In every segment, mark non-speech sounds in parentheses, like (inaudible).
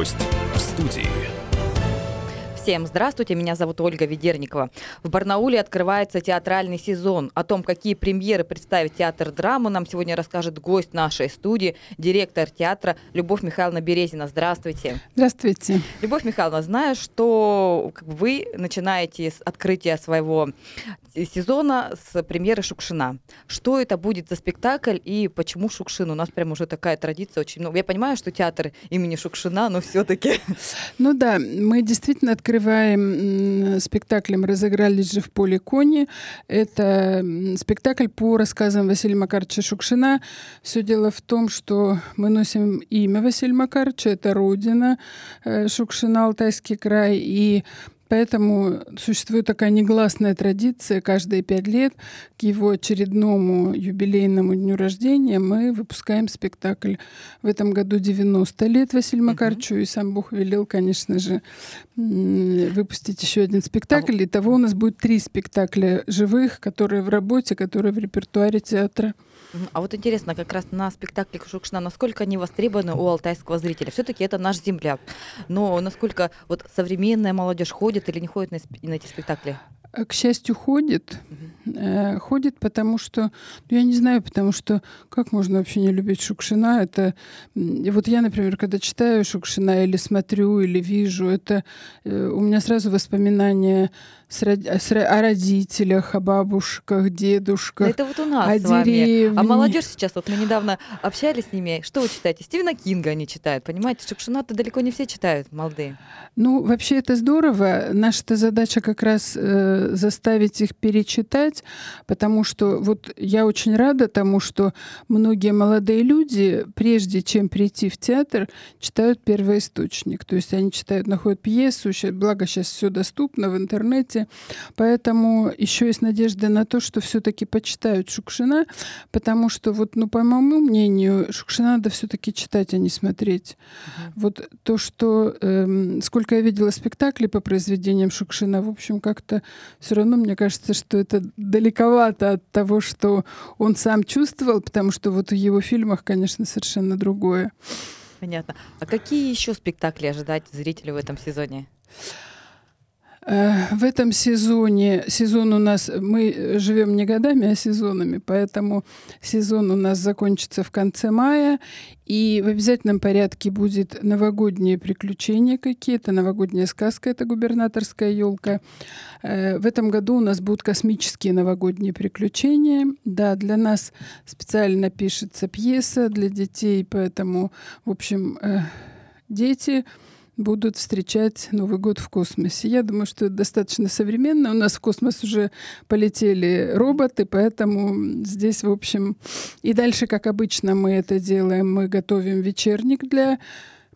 Гость. Всем здравствуйте, меня зовут Ольга Ведерникова. В Барнауле открывается театральный сезон. О том, какие премьеры представит театр драмы, нам сегодня расскажет гость нашей студии, директор театра Любовь Михайловна Березина. Здравствуйте. Здравствуйте. Любовь Михайловна, знаю, что вы начинаете с открытия своего сезона с премьеры Шукшина. Что это будет за спектакль и почему Шукшин? У нас прям уже такая традиция очень много. Я понимаю, что театр имени Шукшина, но все-таки. Ну да, мы действительно открываем спектаклем «Разыгрались же в поле кони». Это спектакль по рассказам Василия Макаровича Шукшина. Все дело в том, что мы носим имя Василия Макаровича, это родина э, Шукшина, Алтайский край, и Поэтому существует такая негласная традиция каждые пять лет к его очередному юбилейному дню рождения мы выпускаем спектакль. В этом году 90 лет Василию Макарчу, и сам Бог велел, конечно же, выпустить еще один спектакль. А... Итого у нас будет три спектакля живых, которые в работе, которые в репертуаре театра. А вот интересно, как раз на спектакле Шукшина, насколько они востребованы у алтайского зрителя? Все-таки это наш земляк. Но насколько вот современная молодежь ходит или не ходит на, на эти спектакли? Э, к счастью, ходит. Угу. ходит, потому что, ну, я не знаю, потому что как можно вообще не любить Шукшина? Это вот я, например, когда читаю Шукшина или смотрю, или вижу, это э, у меня сразу воспоминания с, с, о родителях, о бабушках, дедушках. Это вот у нас о с вами. А молодежь сейчас, вот мы недавно общались с ними. Что вы читаете? Стивена Кинга они читают, понимаете? Шукшина-то далеко не все читают, молодые. Ну, вообще это здорово. Наша задача как раз э, заставить их перечитать, потому что вот я очень рада тому, что многие молодые люди, прежде чем прийти в театр, читают первоисточник. То есть они читают, находят пьесу, благо сейчас все доступно в интернете, работе. Поэтому еще есть надежда на то, что все-таки почитают Шукшина, потому что вот, ну, по моему мнению, Шукшина надо все-таки читать, а не смотреть. Uh-huh. Вот то, что эм, сколько я видела спектаклей по произведениям Шукшина, в общем, как-то все равно мне кажется, что это далековато от того, что он сам чувствовал, потому что вот в его фильмах, конечно, совершенно другое. Понятно. А какие еще спектакли ожидать зрителю в этом сезоне? Э, в этом сезоне, сезон у нас, мы живем не годами, а сезонами, поэтому сезон у нас закончится в конце мая, и в обязательном порядке будет новогодние приключения какие-то, новогодняя сказка, это губернаторская елка. Э, в этом году у нас будут космические новогодние приключения. Да, для нас специально пишется пьеса для детей, поэтому, в общем, э, дети будут встречать Новый год в космосе. Я думаю, что это достаточно современно. У нас в космос уже полетели роботы, поэтому здесь, в общем, и дальше, как обычно, мы это делаем. Мы готовим вечерник для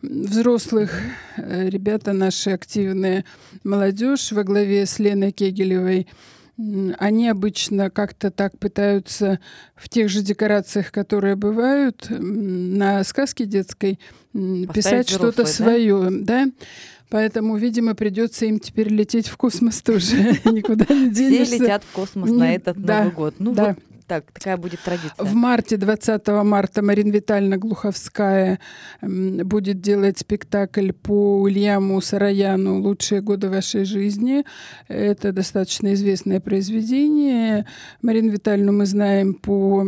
взрослых. Э, ребята наши активные, молодежь во главе с Леной Кегелевой – они обычно как-то так пытаются в тех же декорациях, которые бывают на сказке детской, Поставить писать что-то свое, да? Поэтому, видимо, придется им теперь лететь в космос тоже. (laughs) Никуда не денешься. Все летят в космос на этот Новый год. Ну вот так, такая будет традиция. В марте, 20 марта, Марина Витальевна Глуховская будет делать спектакль по Ульяму Сараяну «Лучшие годы вашей жизни». Это достаточно известное произведение. Марину Витальевну мы знаем по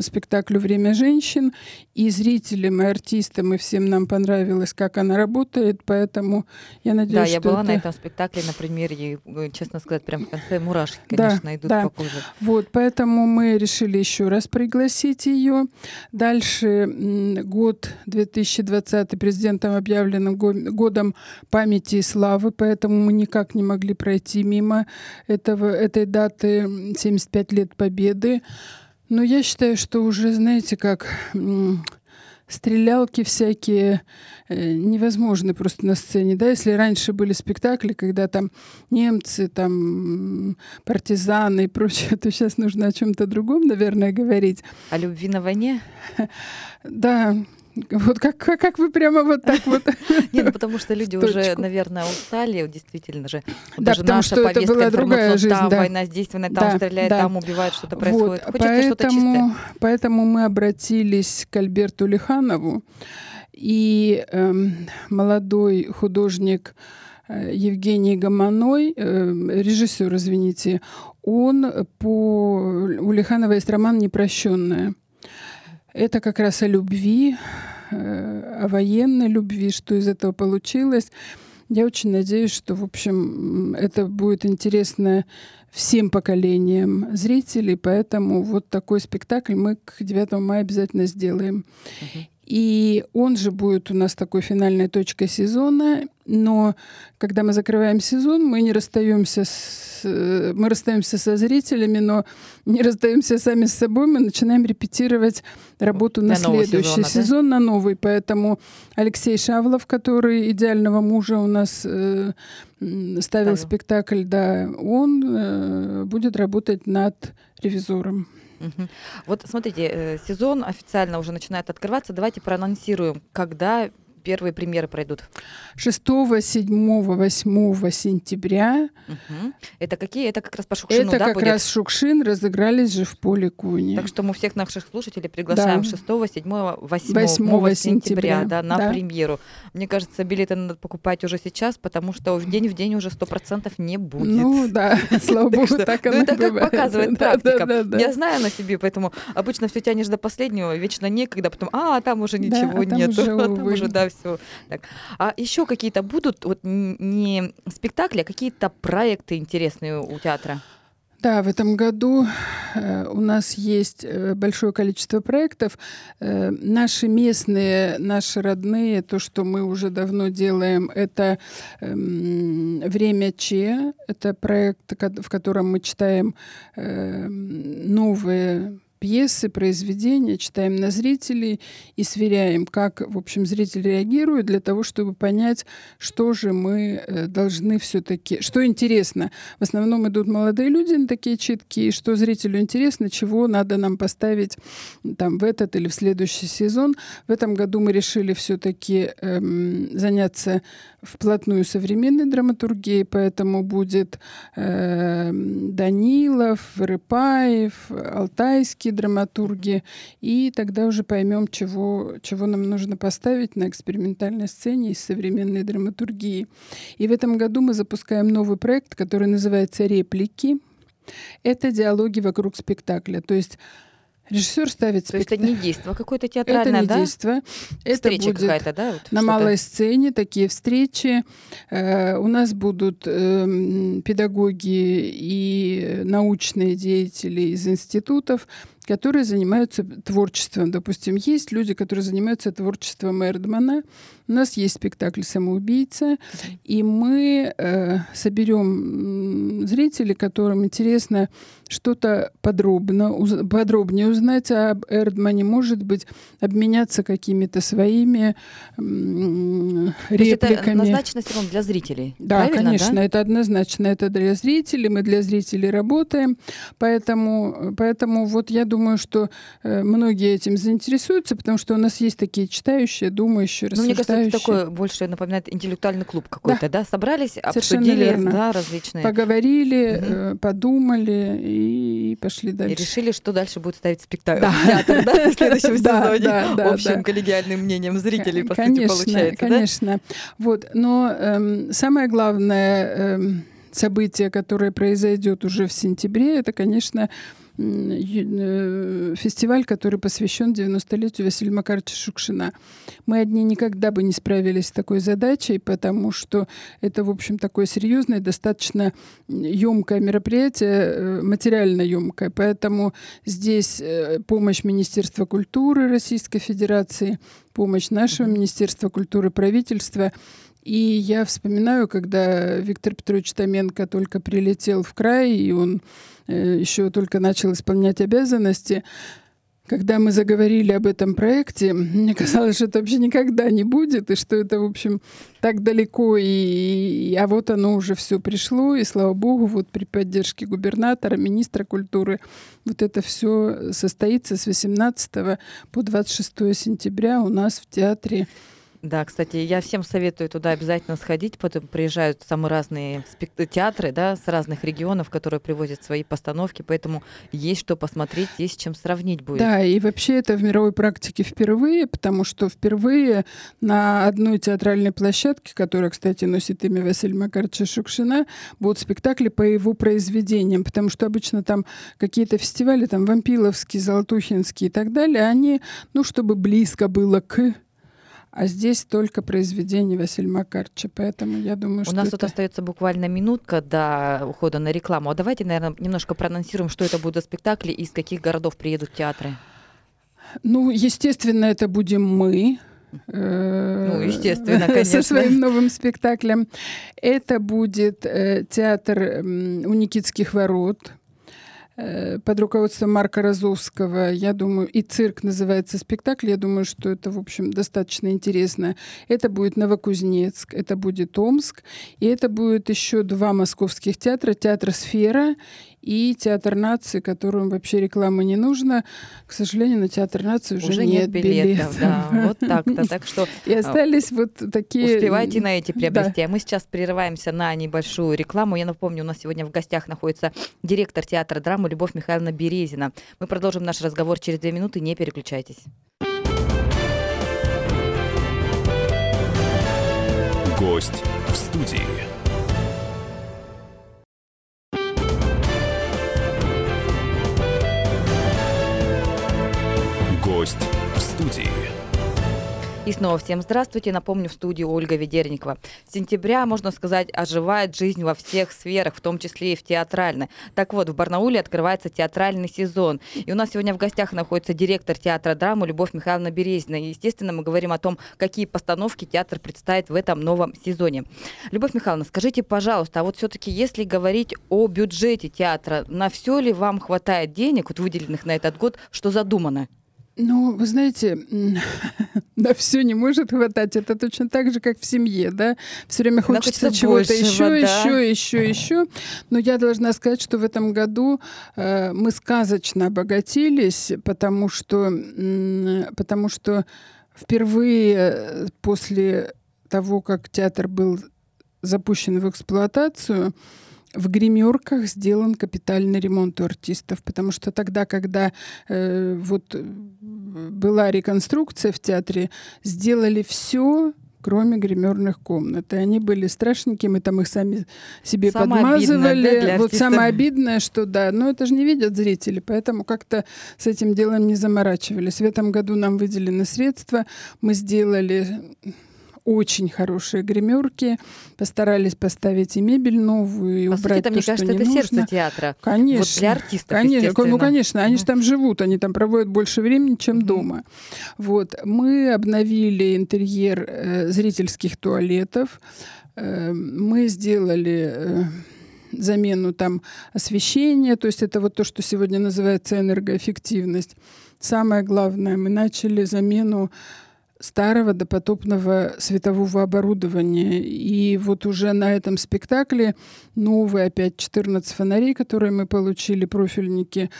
спектаклю «Время женщин». И зрителям, и артистам, и всем нам понравилось, как она работает, поэтому я надеюсь, да, что я была это... на этом спектакле на премьере, и, честно сказать, прям в конце мурашки, конечно, да, идут да. по коже. Вот, поэтому Поэтому мы решили еще раз пригласить ее. Дальше год 2020 президентом объявлен годом памяти и славы, поэтому мы никак не могли пройти мимо этого, этой даты 75 лет Победы. Но я считаю, что уже, знаете, как стрелялки всякие э, невозможны просто на сцене. Да? Если раньше были спектакли, когда там немцы, там партизаны и прочее, (laughs) то сейчас нужно о чем-то другом, наверное, говорить. О любви на войне? (laughs) Да, вот как, как, как вы прямо вот так вот. (laughs) Нет, ну потому что люди уже, наверное, устали, действительно же. Да, Даже наша повестка это была другая жизнь, там война здесь, там да, стреляет, там убивают, что-то происходит. Хочется поэтому, что-то чистое. Поэтому мы обратились к Альберту Лиханову, И э, молодой художник э, Евгений Гомоной, э, режиссер, извините, он по... У Лиханова есть роман «Непрощенная». Это как раз о любви, э, о военной любви, что из этого получилось. Я очень надеюсь, что, в общем, это будет интересно всем поколениям зрителей, поэтому вот такой спектакль мы к 9 мая обязательно сделаем. Uh-huh. И он же будет у нас такой финальной точкой сезона. Но когда мы закрываем сезон, мы не расстаемся с, мы расстаемся со зрителями, но не расстаемся сами с собой. Мы начинаем репетировать работу на, на следующий сезона, сезон, да? на новый. Поэтому Алексей Шавлов, который идеального мужа у нас э, ставил Ставил. спектакль, да, он э, будет работать над ревизором. Угу. Вот смотрите, э, сезон официально уже начинает открываться. Давайте проанонсируем, когда первые премьеры пройдут? 6, 7, 8 сентября. Угу. Это какие? Это как раз по Шукшину, Это да, как будет? раз Шукшин разыгрались же в поле Куни. Так что мы всех наших слушателей приглашаем да. 6, 7, 8, 8 сентября, сентября да, на да. премьеру. Мне кажется, билеты надо покупать уже сейчас, потому что в день в день уже 100% не будет. Ну да, (laughs) (laughs) слава богу, так ну, оно это как показывает практика. Я знаю на себе, поэтому обычно все тянешь до последнего, вечно некогда, потом, а, там уже ничего нету. (laughs) Там уже, да, все. Так. А еще какие-то будут вот не спектакли, а какие-то проекты интересные у театра? Да, в этом году э, у нас есть э, большое количество проектов. Э, наши местные, наши родные, то, что мы уже давно делаем, это э, «Время Че». Это проект, в котором мы читаем э, новые пьесы, произведения, читаем на зрителей и сверяем, как, в общем, зритель реагирует для того, чтобы понять, что же мы э, должны все-таки, что интересно. В основном идут молодые люди на такие читки, что зрителю интересно, чего надо нам поставить там в этот или в следующий сезон. В этом году мы решили все-таки эм, заняться вплотную современной драматургией, поэтому будет э, Данилов, Рыпаев, Алтайские драматурги, и тогда уже поймем, чего, чего нам нужно поставить на экспериментальной сцене из современной драматургии. И в этом году мы запускаем новый проект, который называется «Реплики». Это диалоги вокруг спектакля. То есть Режиссер ставит То есть это не действо какое-то театральное, это не да? действо. Это Встреча будет какая-то, да? Вот на малой сцене такие встречи. Э, у нас будут э, педагоги и научные деятели из институтов, которые занимаются творчеством. Допустим, есть люди, которые занимаются творчеством Эрдмана. У нас есть спектакль «Самоубийца», и мы э, соберем зрителей, которым интересно что-то подробно, уз, подробнее узнать об Эрдмане, может быть, обменяться какими-то своими м, репликами. Это все для зрителей, Да, конечно, да? это однозначно. Это для зрителей, мы для зрителей работаем, поэтому, поэтому вот я думаю, что э, многие этим заинтересуются, потому что у нас есть такие читающие, думающие, рассуждающие. Ну, мне кажется, это такой больше напоминает интеллектуальный клуб какой-то, да? да? Собрались, обсудили, да, различные. Поговорили, угу. подумали и пошли дальше. И решили, что дальше будет ставить спектакль да. (laughs) театр, да, в следующем (laughs) сезоне. Общим коллегиальным мнением зрителей, по сути, получается, Конечно, Вот, но эм, самое главное эм, событие, которое произойдет уже в сентябре, это, конечно, фестиваль, который посвящен 90-летию Василия Макаровича Шукшина. Мы одни никогда бы не справились с такой задачей, потому что это, в общем, такое серьезное, достаточно емкое мероприятие, э, материально емкое. Поэтому здесь э, помощь Министерства культуры Российской Федерации, помощь нашего Министерства культуры, правительства. И я вспоминаю, когда Виктор Петрович Томенко только прилетел в край, и он Э, еще только начал исполнять обязанности, когда мы заговорили об этом проекте, мне казалось, что это вообще никогда не будет, и что это, в общем, так далеко, и, и а вот оно уже все пришло, и слава богу, вот при поддержке губернатора, министра культуры, вот это все состоится с 18 по 26 сентября у нас в театре Да, кстати, я всем советую туда обязательно сходить. Потом приезжают самые разные театры, да, с разных регионов, которые привозят свои постановки, поэтому есть что посмотреть, есть чем сравнить будет. Да, и вообще это в мировой практике впервые, потому что впервые на одной театральной площадке, которая, кстати, носит имя Василия Макаровича Шукшина, будут спектакли по его произведениям, потому что обычно там какие-то фестивали, там Вампиловский, Золотухинский и так далее, они, ну, чтобы близко было к а здесь только произведение Василия Макарча, поэтому я думаю, У что нас это... тут остается буквально минутка до ухода на рекламу. А давайте, наверное, немножко проанонсируем, что это будут за спектакли и из каких городов приедут театры. Ну, естественно, это будем мы. Э, ну, естественно, (laughs) конечно. Со своим новым спектаклем. Это будет э, театр у Никитских ворот под руководством Марка Розовского, я думаю, и цирк называется спектакль, я думаю, что это, в общем, достаточно интересно. Это будет Новокузнецк, это будет Омск, и это будет еще два московских театра, театр «Сфера» и Театр нации, которому вообще реклама не нужна. К сожалению, на Театр нации уже, уже нет, нет билетов. билетов. Да, вот так-то. Так что и остались вот такие... Успевайте на эти приобрести. Да. А мы сейчас прерываемся на небольшую рекламу. Я напомню, у нас сегодня в гостях находится директор театра драмы Любовь Михайловна Березина. Мы продолжим наш разговор через две минуты. Не переключайтесь. Гость в студии. Гость в студии. И снова всем здравствуйте. Напомню, в студии Ольга Ведерникова. С сентября, можно сказать, оживает жизнь во всех сферах, в том числе и в театральной. Так вот, в Барнауле открывается театральный сезон. И у нас сегодня в гостях находится директор театра драмы Любовь Михайловна Березина. И, естественно, мы говорим о том, какие постановки театр представит в этом новом сезоне. Любовь Михайловна, скажите, пожалуйста, а вот все-таки, если говорить о бюджете театра, на все ли вам хватает денег, вот выделенных на этот год, что задумано? Ну, вы знаете, на (laughs) все не может хватать. Это точно так же, как в семье, да. Все время хочется чего-то еще, да? еще, еще, еще. Но я должна сказать, что в этом году э, мы сказочно обогатились, потому что, э, потому что впервые э, после того, как театр был запущен в эксплуатацию, в гримерках сделан капитальный ремонт у артистов, потому что тогда, когда э, вот э, была реконструкция в театре, сделали все кроме гримерных комнат. И они были страшненькие, мы там их сами себе самое подмазывали. Обидное, да, вот самое обидное, что да, но это же не видят зрители, поэтому как-то с этим делом не заморачивались. В этом году нам выделены средства, мы сделали очень хорошие гримерки, постарались поставить и мебель новую, и По убрать сути, то, мне что кажется, не это нужно. сердце театра. Конечно. Вот для артистов, конечно, Ну, конечно, они же там живут, они там проводят больше времени, чем mm-hmm. дома. Вот. Мы обновили интерьер э, зрительских туалетов, э, мы сделали... Э, замену там освещения, то есть это вот то, что сегодня называется энергоэффективность. Самое главное, мы начали замену старого допотопного светового оборудования. И вот уже на этом спектакле новые опять 14 фонарей, которые мы получили, профильники,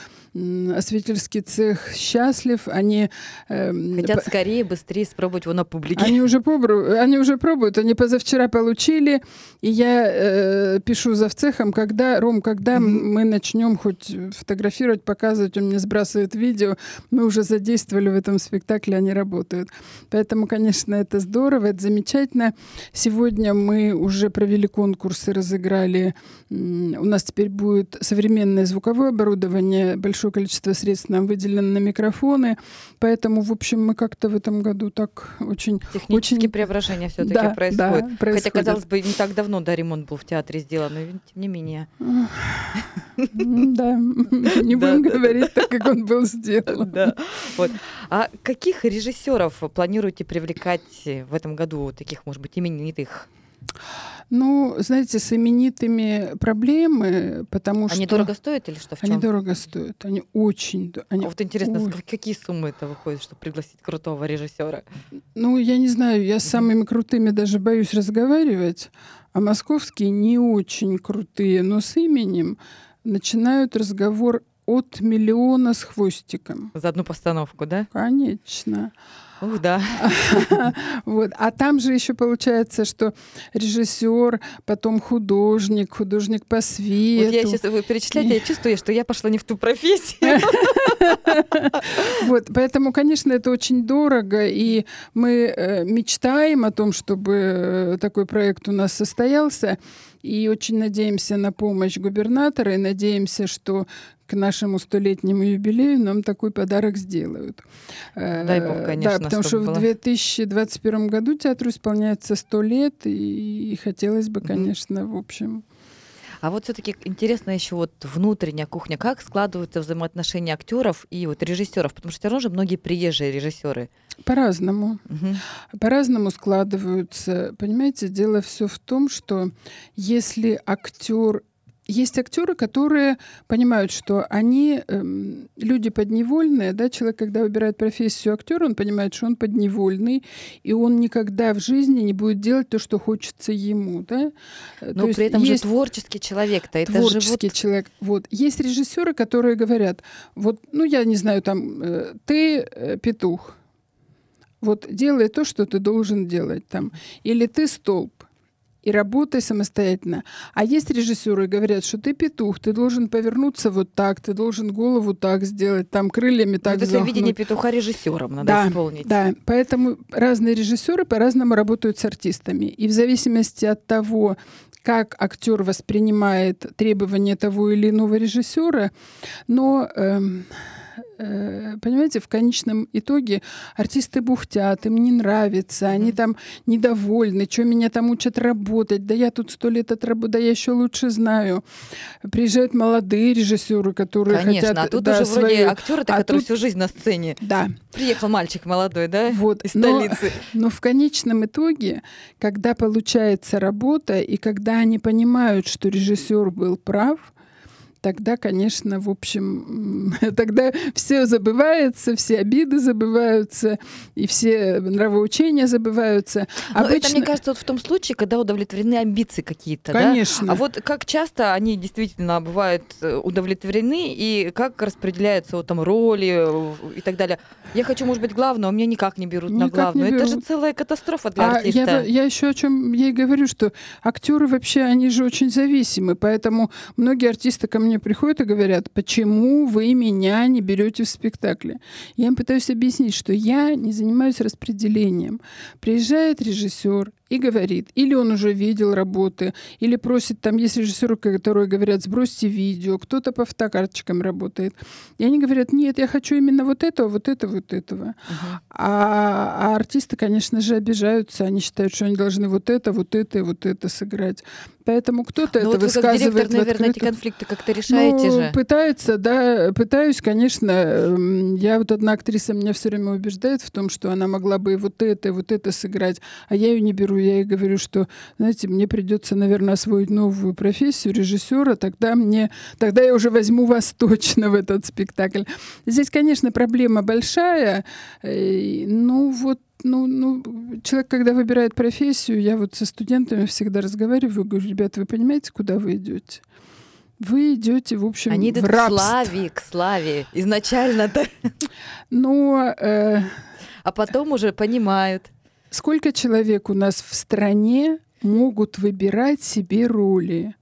осветительский цех счастлив. Они э, хотят по... скорее, быстрее испробовать его на публике. Они уже, пробуют, они уже пробуют. Они позавчера получили. И я э, пишу за цехом, когда, Ром, когда mm-hmm. мы начнем хоть фотографировать, показывать, он мне сбрасывает видео, мы уже задействовали в этом спектакле, они работают. Поэтому, конечно, это здорово, это замечательно. Сегодня мы уже провели конкурсы, разыграли. У нас теперь будет современное звуковое оборудование, большое количество средств нам выделено на микрофоны. Поэтому, в общем, мы как-то в этом году так очень... Технические очень... преображения все-таки да, происходят. Да, происходят. Хотя, казалось бы, не так давно да, ремонт был в театре сделан, но тем не менее. Да, не будем говорить так, как он был сделан. А каких режиссеров планируете привлекать в этом году, таких, может быть, именитых? Ну, знаете, с именитыми проблемы, потому они что... Они дорого стоят или что? В чем? Они дорого стоят. Они очень... Они а вот интересно, очень... какие суммы это выходит, чтобы пригласить крутого режиссера? Ну, я не знаю, я с самыми крутыми даже боюсь разговаривать, а московские не очень крутые, но с именем начинают разговор от миллиона с хвостиком. За одну постановку, да? Конечно. Ух, да. (laughs) Вот. А там же еще получается, что режиссер, потом художник, художник по свету. Вот я сейчас вы перечисляете, я чувствую, что я пошла не в ту профессию. (laughs) Вот, поэтому, конечно, это очень дорого, и мы э, мечтаем о том, чтобы э, такой проект у нас состоялся, и очень надеемся на помощь губернатора, и надеемся, что к нашему столетнему юбилею нам такой подарок сделают. Дай бог, конечно. Да, потому что было. в 2021 году театру исполняется 100 лет, и хотелось бы, конечно, в общем... А вот все-таки интересно еще вот внутренняя кухня, как складываются взаимоотношения актеров и вот режиссеров, потому что все равно же многие приезжие режиссеры. По-разному. Угу. По-разному складываются. Понимаете, дело все в том, что если актер есть актеры, которые понимают, что они эм, люди подневольные, да, человек, когда выбирает профессию актера, он понимает, что он подневольный, и он никогда в жизни не будет делать то, что хочется ему, да. Но то при этом есть же творческий человек-то, это творческий же вот... человек. Вот есть режиссеры, которые говорят, вот, ну я не знаю, там, э, ты э, петух, вот делай то, что ты должен делать там, или ты столб и работай самостоятельно. А есть режиссеры, говорят, что ты петух, ты должен повернуться вот так, ты должен голову так сделать, там крыльями так Это взмахнуть. видение петуха режиссером надо да, исполнить. Да, поэтому разные режиссеры по-разному работают с артистами. И в зависимости от того, как актер воспринимает требования того или иного режиссера, но эм, понимаете, в конечном итоге артисты бухтят, им не нравится, они там недовольны, что меня там учат работать, да я тут сто лет отработаю, да я еще лучше знаю. Приезжают молодые режиссеры, которые Конечно, хотят... а тут да, уже свои... вроде актеры, а который тут... всю жизнь на сцене. Да. Приехал мальчик молодой, да, вот. из но, столицы. Но в конечном итоге, когда получается работа, и когда они понимают, что режиссер был прав, тогда, конечно, в общем, (laughs) тогда все забывается, все обиды забываются, и все нравоучения забываются. Но Обычно... это, мне кажется, вот в том случае, когда удовлетворены амбиции какие-то. Конечно. Да? А вот как часто они действительно бывают э, удовлетворены, и как распределяются вот, там роли и так далее. Я хочу, может быть, главное, у меня никак не берут никак на главную. Это же целая катастрофа для а артиста. Я, я еще о чем и говорю, что актеры вообще, они же очень зависимы, поэтому многие артисты ко мне приходят и говорят, почему вы меня не берете в спектакле? Я им пытаюсь объяснить, что я не занимаюсь распределением. Приезжает режиссер, и говорит, или он уже видел работы, или просит, там есть режиссеры, которые говорят, сбросьте видео, кто-то по фотокарточкам работает. И они говорят, нет, я хочу именно вот этого, вот этого, вот этого. Uh-huh. А, а артисты, конечно же, обижаются, они считают, что они должны вот это, вот это и вот это сыграть. Поэтому кто-то ну, это вот высказывает. Вы как директор, наверное, эти конфликты как-то решаете ну, же. Пытается, да, пытаюсь, конечно. Эм, я вот одна актриса меня все время убеждает в том, что она могла бы и вот это, и вот это сыграть, а я ее не беру. Я ей говорю, что, знаете, мне придется, наверное, освоить новую профессию режиссера, тогда мне, тогда я уже возьму вас (laughs) точно в этот спектакль. Здесь, конечно, проблема большая. Ну вот ну, ну, человек, когда выбирает профессию, я вот со студентами всегда разговариваю, говорю, ребята, вы понимаете, куда вы идете? Вы идете, в общем, Они идут в рабство. к славе, к славе. Изначально-то. Но... Э, а потом уже понимают. Сколько человек у нас в стране могут выбирать себе роли?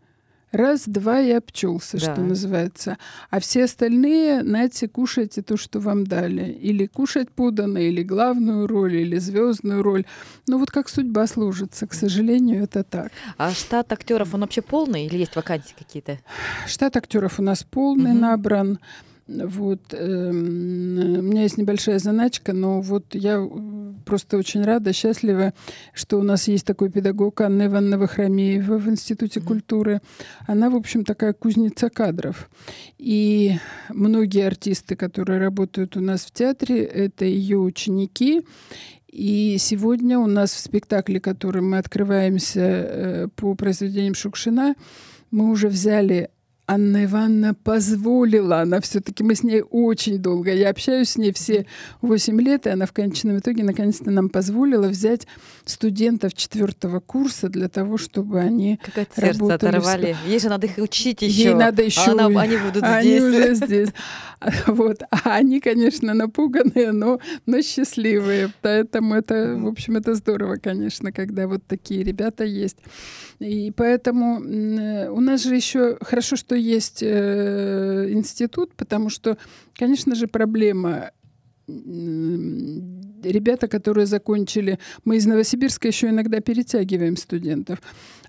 Раз, два и обчелся, да. что называется. А все остальные, знаете, кушайте то, что вам дали. Или кушать подано, или главную роль, или звездную роль. Ну вот как судьба сложится, к сожалению, это так. А штат актеров, он вообще полный или есть вакансии какие-то? Штат актеров у нас полный, угу. набран. Вот, э, у меня есть небольшая заначка, но вот я просто очень рада, счастлива, что у нас есть такой педагог Анна Ивановна Вахрамеева в Институте mm-hmm. культуры. Она, в общем, такая кузница кадров. И многие артисты, которые работают у нас в театре, это ее ученики. И сегодня у нас в спектакле, который мы открываемся э, по произведениям Шукшина, мы уже взяли Анна Ивановна позволила, она все-таки, мы с ней очень долго, я общаюсь с ней все 8 лет, и она в конечном итоге наконец-то нам позволила взять студентов четвертого курса для того, чтобы они Как от сердца оторвали. Ей же надо их учить еще. Ей надо еще. А она- они будут Они здесь. уже здесь. (laughs) Вот. А они, конечно, напуганные, но, но счастливые. Поэтому это, в общем, это здорово, конечно, когда вот такие ребята есть. И поэтому у нас же еще хорошо, что есть э, институт, потому что, конечно же, проблема ребята, которые закончили, мы из Новосибирска еще иногда перетягиваем студентов,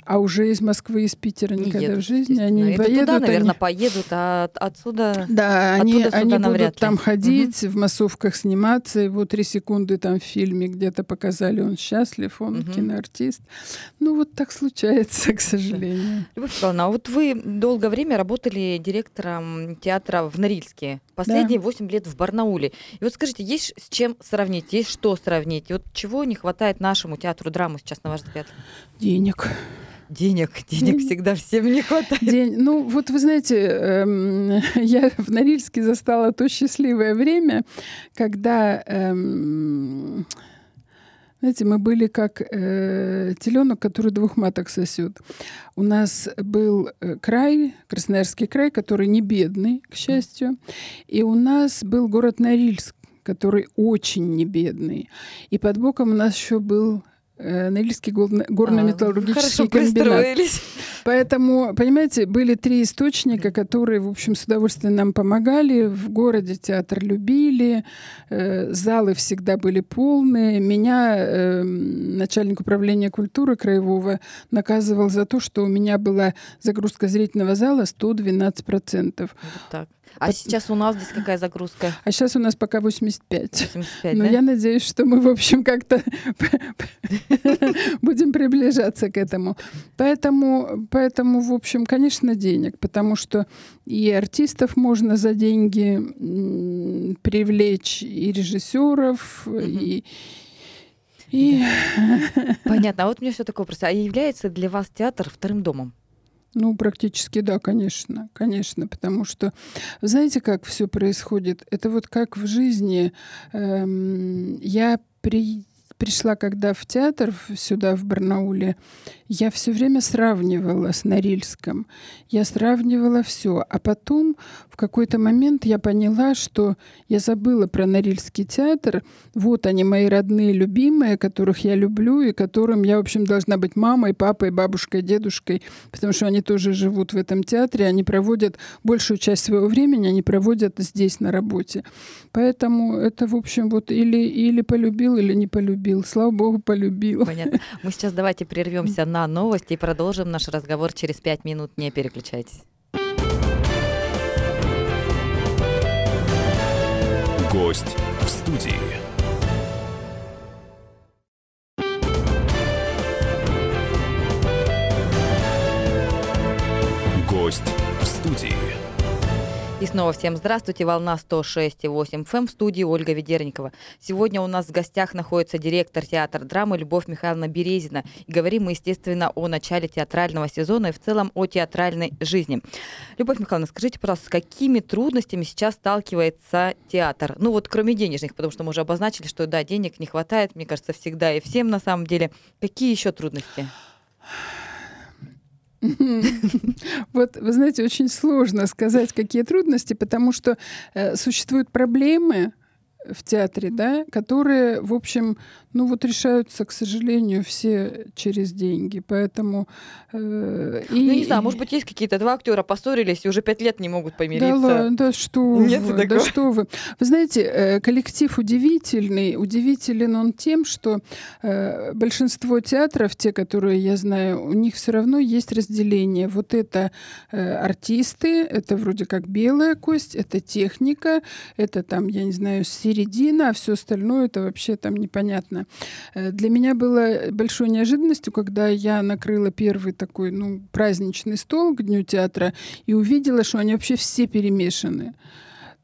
а уже из Москвы, из Питера Не никогда едут, в жизни они не поедут. туда, они- наверное, поедут, а от- отсюда... да, они, Оттуда сюда они будут ли. там ходить, в массовках сниматься. Вот три секунды там в фильме где-то показали, он счастлив, он Мгм. киноартист. Ну вот так случается, (laughs) к сожалению. Любовь Павловна, а вот вы долгое время работали директором театра в Норильске. Последние 8 лет в Барнауле. И вот скажите, есть с чем сравнить, есть что сравнить? И вот чего не хватает нашему театру драмы сейчас, на ваш взгляд? Денег. Денег, денег всегда всем не хватает. День. Ну, вот вы знаете, эм, (laughs) я в Норильске застала то счастливое время, когда, эм, знаете, мы были как э, теленок, который двух маток сосет. У нас был э, край, Красноярский край, который не бедный, к счастью, и у нас был город Норильск, который очень не бедный. И под боком у нас еще был Норильский А, вы горно-металлургический Хорошо комбинат. Поэтому, понимаете, были три источника, которые, в общем, с удовольствием нам помогали. В городе театр любили, э, залы всегда были полные. Меня э, начальник управления культуры краевого наказывал за то, что у меня была загрузка зрительного зала 112%. Вот так. А Под- сейчас у нас здесь какая загрузка? А сейчас у нас пока 85. 85, Но да? я надеюсь, что мы, в общем, как-то (laughs) (laughs) будем приближаться к этому. Поэтому, поэтому, в общем, конечно, денег, потому что и артистов можно за деньги привлечь, и режиссеров, и и, (laughs) Понятно. А вот меня все такой вопрос. А является для вас театр вторым домом? ну, практически да, конечно, конечно, потому что, знаете, как все происходит? Это вот как в жизни. эм, я при- пришла, когда в театр сюда, в Барнауле, я все время сравнивала с Норильском. Я сравнивала все. А потом в какой-то момент я поняла, что я забыла про Норильский театр. Вот они, мои родные, любимые, которых я люблю и которым я, в общем, должна быть мамой, папой, бабушкой, дедушкой, потому что они тоже живут в этом театре. Они проводят большую часть своего времени, они проводят здесь на работе. Поэтому это, в общем, вот или, или полюбил, или не полюбил. Слава богу, полюбил. Понятно. Мы сейчас давайте прервемся на новости и продолжим наш разговор через пять минут. Не переключайтесь. Гость в студии. Гость в студии. И снова всем здравствуйте. Волна 106,8 ФМ в студии Ольга Ведерникова. Сегодня у нас в гостях находится директор театра драмы Любовь Михайловна Березина. И говорим мы, естественно, о начале театрального сезона и в целом о театральной жизни. Любовь Михайловна, скажите, пожалуйста, с какими трудностями сейчас сталкивается театр? Ну вот кроме денежных, потому что мы уже обозначили, что да, денег не хватает, мне кажется, всегда и всем на самом деле. Какие еще трудности? (laughs) Вот, вы знаете, очень сложно сказать, какие трудности, потому что э, существуют проблемы в театре, да, которые, в общем, ну вот решаются, к сожалению, все через деньги. Поэтому... э, и, Ну, не знаю, может быть, есть какие-то два актера поссорились и уже пять лет не могут помириться. Да, да что (laughs) Нет вы, такого? да что вы. Вы знаете, э, коллектив удивительный. Удивителен он тем, что э, большинство театров, те, которые я знаю, у них все равно есть разделение. Вот это э, артисты, это вроде как белая кость, это техника, это там, я не знаю, середина, а все остальное это вообще там непонятно. Э, Для меня было большой неожиданностью, когда я накрыла первый такой, ну, праздничный стол к Дню театра и увидела, что они вообще все перемешаны.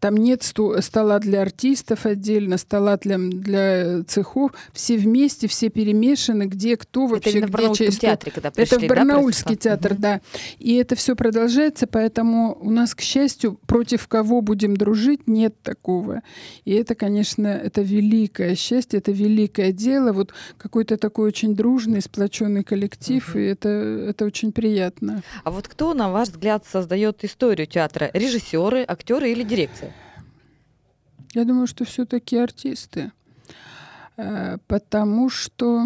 Там нет сту- стола для артистов отдельно, стола для, для цехов. Все вместе, все перемешаны, где кто вообще, Это именно в где Барнаульском что. театре, когда пришли, Это в да, Барнаульский произошло? театр, Мгм. да. И это все продолжается, поэтому у нас, к счастью, против кого будем дружить, нет такого. И это, конечно, это великое счастье, это великое дело. Вот какой-то такой очень дружный, сплоченный коллектив, Мгм. и это, это очень приятно. А вот кто, на ваш взгляд, создает историю театра? Режиссеры, актеры или дирекция? Я думаю, что все-таки артисты. Э, Потому что,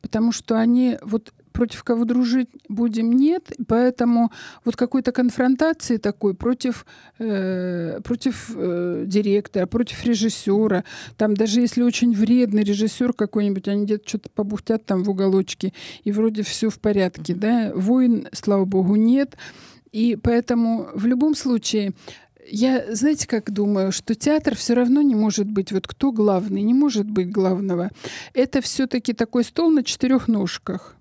потому что они вот против кого дружить будем нет, поэтому вот какой-то конфронтации такой против э, против э, директора, против режиссера, там даже если очень вредный режиссер какой-нибудь, они где-то что-то побухтят там в уголочке и вроде все в порядке, да, войн, слава богу, нет, и поэтому в любом случае я, знаете, как думаю, что театр все равно не может быть, вот кто главный, не может быть главного. Это все-таки такой стол на четырех ножках.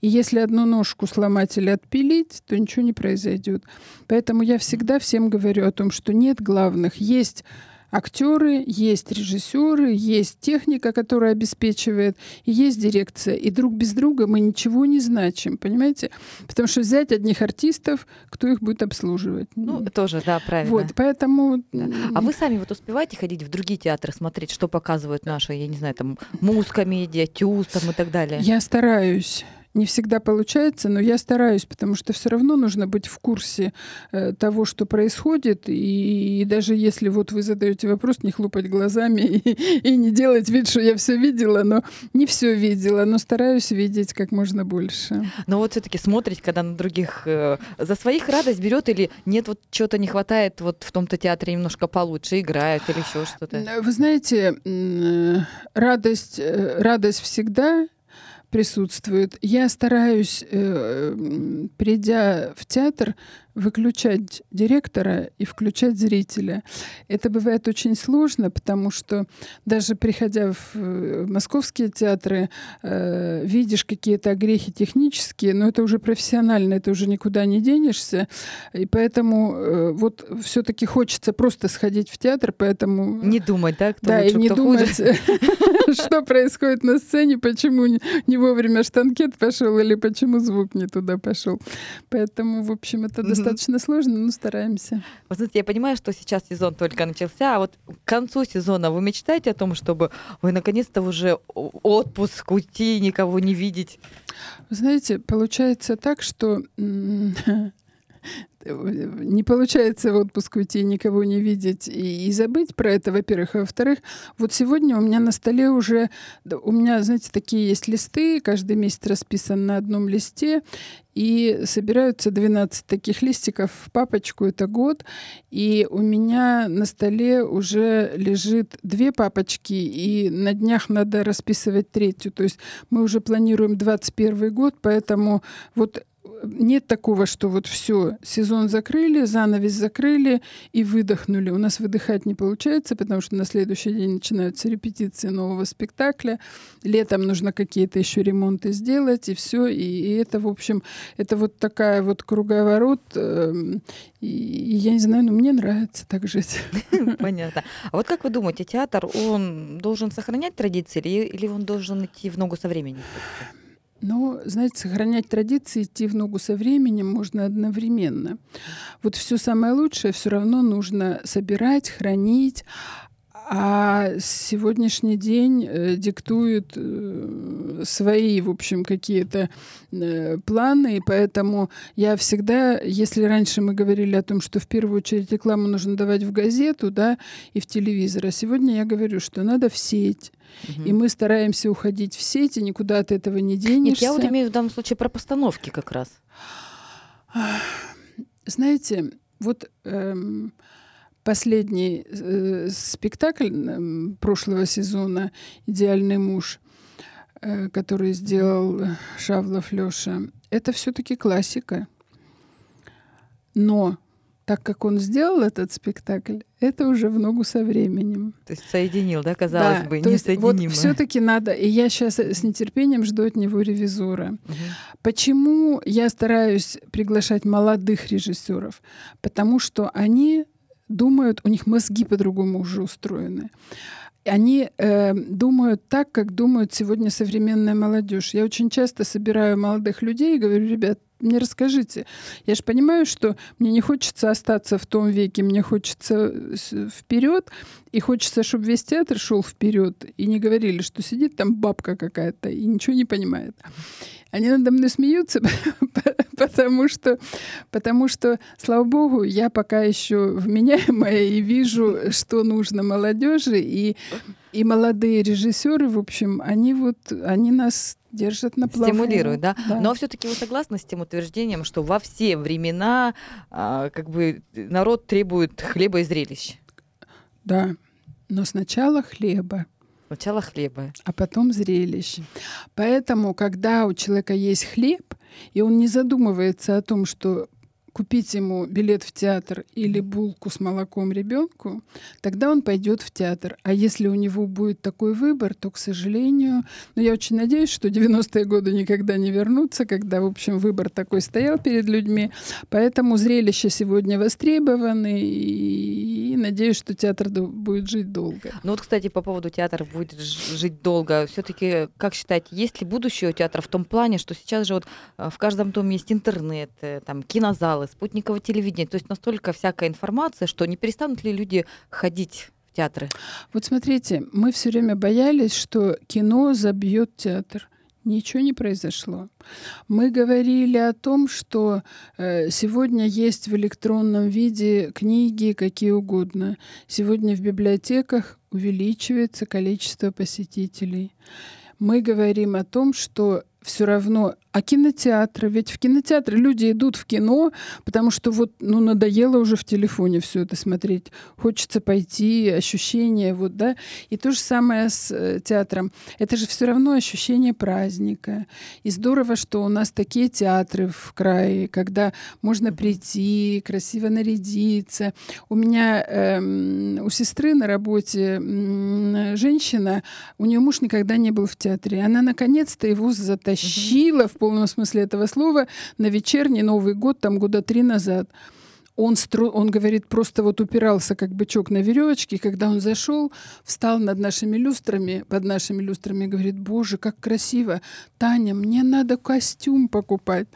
И если одну ножку сломать или отпилить, то ничего не произойдет. Поэтому я всегда всем говорю о том, что нет главных. Есть актеры, есть режиссеры, есть техника, которая обеспечивает, и есть дирекция. И друг без друга мы ничего не значим, понимаете? Потому что взять одних артистов, кто их будет обслуживать? Ну, тоже, да, правильно. вот, поэтому... Да. А вы сами вот успеваете ходить в другие театры, смотреть, что показывают наши, я не знаю, там, мускомедия, тюз там и так далее? Я стараюсь. Не всегда получается, но я стараюсь, потому что все равно нужно быть в курсе э, того, что происходит. И, и даже если вот вы задаете вопрос, не хлопать глазами (laughs) и, и не делать вид, что я все видела, но не все видела, но стараюсь видеть как можно больше. Но вот все-таки смотрите, когда на других э, за своих радость берет или нет, вот чего-то не хватает, вот в том-то театре немножко получше играют или еще что-то. Вы знаете, м, радость, э, радость всегда присутствует. Я стараюсь, э, придя в театр, выключать директора и включать зрителя. Это бывает очень сложно, потому что даже приходя в э, московские театры, э, видишь какие-то огрехи технические, но это уже профессионально, это уже никуда не денешься. И поэтому э, вот все-таки хочется просто сходить в театр, поэтому... Не думать, да, кто Да, лучше, и не думать, (laughs) что происходит на сцене, почему не- вовремя штанкет пошел или почему звук не туда пошел. Поэтому, в общем, это Мгм. Достаточно сложно, но стараемся. Вот знаете, я понимаю, что сейчас сезон только начался, а вот к концу сезона вы мечтаете о том, чтобы вы наконец-то уже отпуск, уйти, никого не видеть? Вы знаете, получается так, что (laughs) не получается в отпуск уйти, никого не видеть и, и забыть про это, во-первых. А во-вторых, вот сегодня у меня на столе уже, у меня, знаете, такие есть листы, каждый месяц расписан на одном листе, и собираются 12 таких листиков в папочку, это год, и у меня на столе уже лежит две папочки, и на днях надо расписывать третью. То есть мы уже планируем 21 год, поэтому вот нет такого, что вот все, сезон закрыли, занавес закрыли и выдохнули. У нас выдыхать не получается, потому что на следующий день начинаются репетиции нового спектакля. Летом нужно какие-то еще ремонты сделать, и все. И, и это, в общем, это вот такая вот круговорот. эм, и, и я не знаю, но мне нравится так жить. (laughs) Понятно. А вот как вы думаете, театр, он должен сохранять традиции или, или он должен идти в ногу со временем? Но, знаете, сохранять традиции, идти в ногу со временем можно одновременно. Вот все самое лучшее все равно нужно собирать, хранить. А сегодняшний день э, диктует э, свои, в общем, какие-то э, планы, и поэтому я всегда, если раньше мы говорили о том, что в первую очередь рекламу нужно давать в газету, да, и в телевизор, а сегодня я говорю, что надо в сеть, Мгм. и мы стараемся уходить в сеть, и никуда от этого не Нет, денешься. я вот имею в данном случае про постановки как раз. Знаете, вот эм, последний э, спектакль эм, прошлого сезона «Идеальный муж», э, который сделал э, Шавлов Лёша, это все-таки классика. Но так как он сделал этот спектакль, это уже в ногу со временем. То есть соединил, да, казалось Да, бы, то есть вот все-таки надо, и я сейчас с нетерпением жду от него ревизора. Мгм. Почему я стараюсь приглашать молодых режиссеров? Потому что они думают, у них мозги по-другому уже устроены они э, думают так, как думают сегодня современная молодежь. Я очень часто собираю молодых людей и говорю, ребят, мне расскажите. Я же понимаю, что мне не хочется остаться в том веке, мне хочется вперед, и хочется, чтобы весь театр шел вперед, и не говорили, что сидит там бабка какая-то и ничего не понимает. Они надо мной смеются, (laughs) потому что, потому что, слава богу, я пока еще вменяемая и вижу, что нужно молодежи, и, и молодые режиссеры, в общем, они вот, они нас держат на плаву. Стимулируют, да? да. Но все-таки вы согласны с тем утверждением, что во все времена а, как бы народ требует хлеба и зрелищ? Да, но сначала хлеба. Сначала хлеба. А потом зрелищ. Поэтому, когда у человека есть хлеб, и он не задумывается о том, что купить ему билет в театр или булку с молоком ребенку, тогда он пойдет в театр. А если у него будет такой выбор, то, к сожалению, ну, я очень надеюсь, что 90-е годы никогда не вернутся, когда, в общем, выбор такой стоял перед людьми. Поэтому зрелища сегодня востребованы, и, и надеюсь, что театр будет жить долго. Ну вот, кстати, по поводу театра будет жить долго. Все-таки, как считаете, есть ли будущее у театра в том плане, что сейчас же вот э, в каждом доме есть интернет, э, там, кинозал, каналы, спутниковое телевидение. То есть настолько всякая информация, что не перестанут ли люди ходить в театры? Вот смотрите, мы все время боялись, что кино забьет театр. Ничего не произошло. Мы говорили о том, что э, сегодня есть в электронном виде книги какие угодно. Сегодня в библиотеках увеличивается количество посетителей. Мы говорим о том, что все равно а кинотеатры? Ведь в кинотеатры люди идут в кино, потому что вот, ну, надоело уже в телефоне все это смотреть. Хочется пойти, ощущение, вот, да. И то же самое с э, театром. Это же все равно ощущение праздника. И здорово, что у нас такие театры в крае, когда можно прийти, красиво нарядиться. У меня э, у сестры на работе э, женщина, у нее муж никогда не был в театре. Она наконец-то его затащила в полном смысле этого слова на вечерний Новый год, там года три назад. Он, стру... он говорит, просто вот упирался как бычок на веревочке. Когда он зашел, встал над нашими люстрами, под нашими люстрами, говорит, боже, как красиво. Таня, мне надо костюм покупать.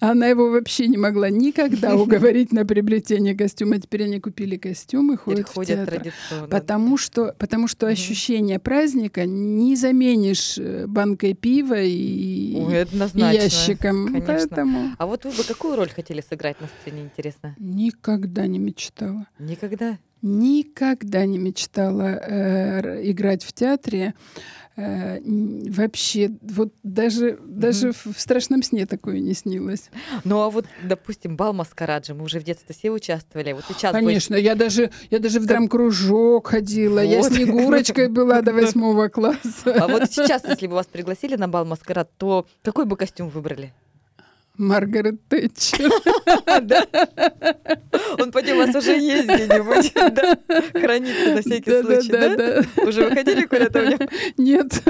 Она его вообще не могла никогда (laughs) уговорить на приобретение костюма. Теперь они купили костюм и ходят, в театр. Потому что, потому что ощущение праздника не заменишь э, банкой пива и, Ой, и ящиком. Конечно. Поэтому... А вот вы бы какую роль хотели сыграть на сцене, интересно? Никогда не мечтала. Никогда? Никогда не мечтала э, играть в театре. Э, вообще, вот даже, mm-hmm. даже в, страшном сне такое не снилось. Ну а вот, допустим, бал маскараджи, мы уже в детстве все участвовали. Вот сейчас Конечно, будет... я даже, я даже в драм-кружок ходила, вот. я Снегурочкой была до (laughs) восьмого класса. А вот сейчас, если бы вас пригласили на бал маскарад, то какой бы костюм выбрали? Маргарет Тэтчер. (laughs) Он поди у вас уже есть где-нибудь, (laughs) да? Хранится на всякий случай, да? Уже выходили куда-то в нем? Нет.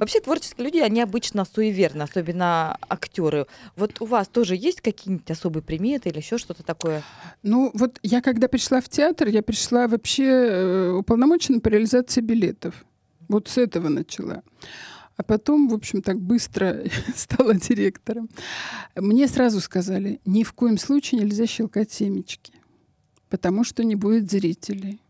Вообще творческие люди, они обычно суеверны, особенно актеры. Вот у вас тоже есть какие-нибудь особые приметы или еще что-то такое? Ну, вот я когда пришла в театр, я пришла вообще э, уполномоченной по реализации билетов. Вот с этого начала. А потом, в общем, так быстро (laughs) стала директором. Мне сразу сказали, ни в коем случае нельзя щелкать семечки, потому что не будет зрителей.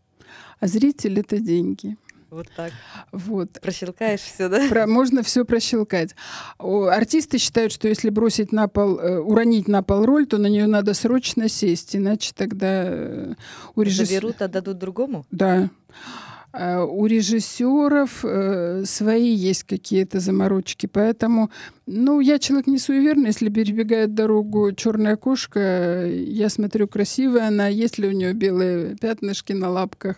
А зритель — это деньги. Вот так. Вот. Прощелкаешь все, да? Про, можно все прощелкать. Артисты считают, что если бросить на пол, э, уронить на пол роль, то на нее надо срочно сесть, иначе тогда э, у режиссера... Заберут, отдадут другому? Да. А у режиссеров э, свои есть какие-то заморочки, поэтому, ну, я человек не суеверный, если перебегает дорогу черная кошка, я смотрю, красивая она, есть ли у нее белые пятнышки на лапках.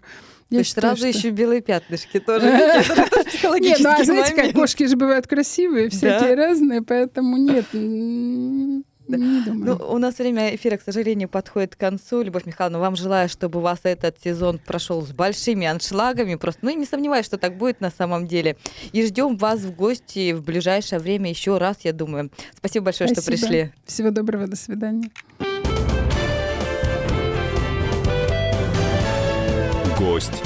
Я То есть считаю, сразу что... еще белые пятнышки тоже. (laughs) Нет, ну а знаете, как кошки же бывают красивые, всякие разные, поэтому нет. Не. Ну, у нас время эфира, к сожалению, подходит к концу. Любовь Михайловна, вам желаю, чтобы у вас этот сезон прошел с большими аншлагами. Просто, ну, и не сомневаюсь, что так будет на самом деле. И ждем вас в гости в ближайшее время еще раз, я думаю. Спасибо большое, Спасибо. что пришли. Всего доброго, до свидания. Гость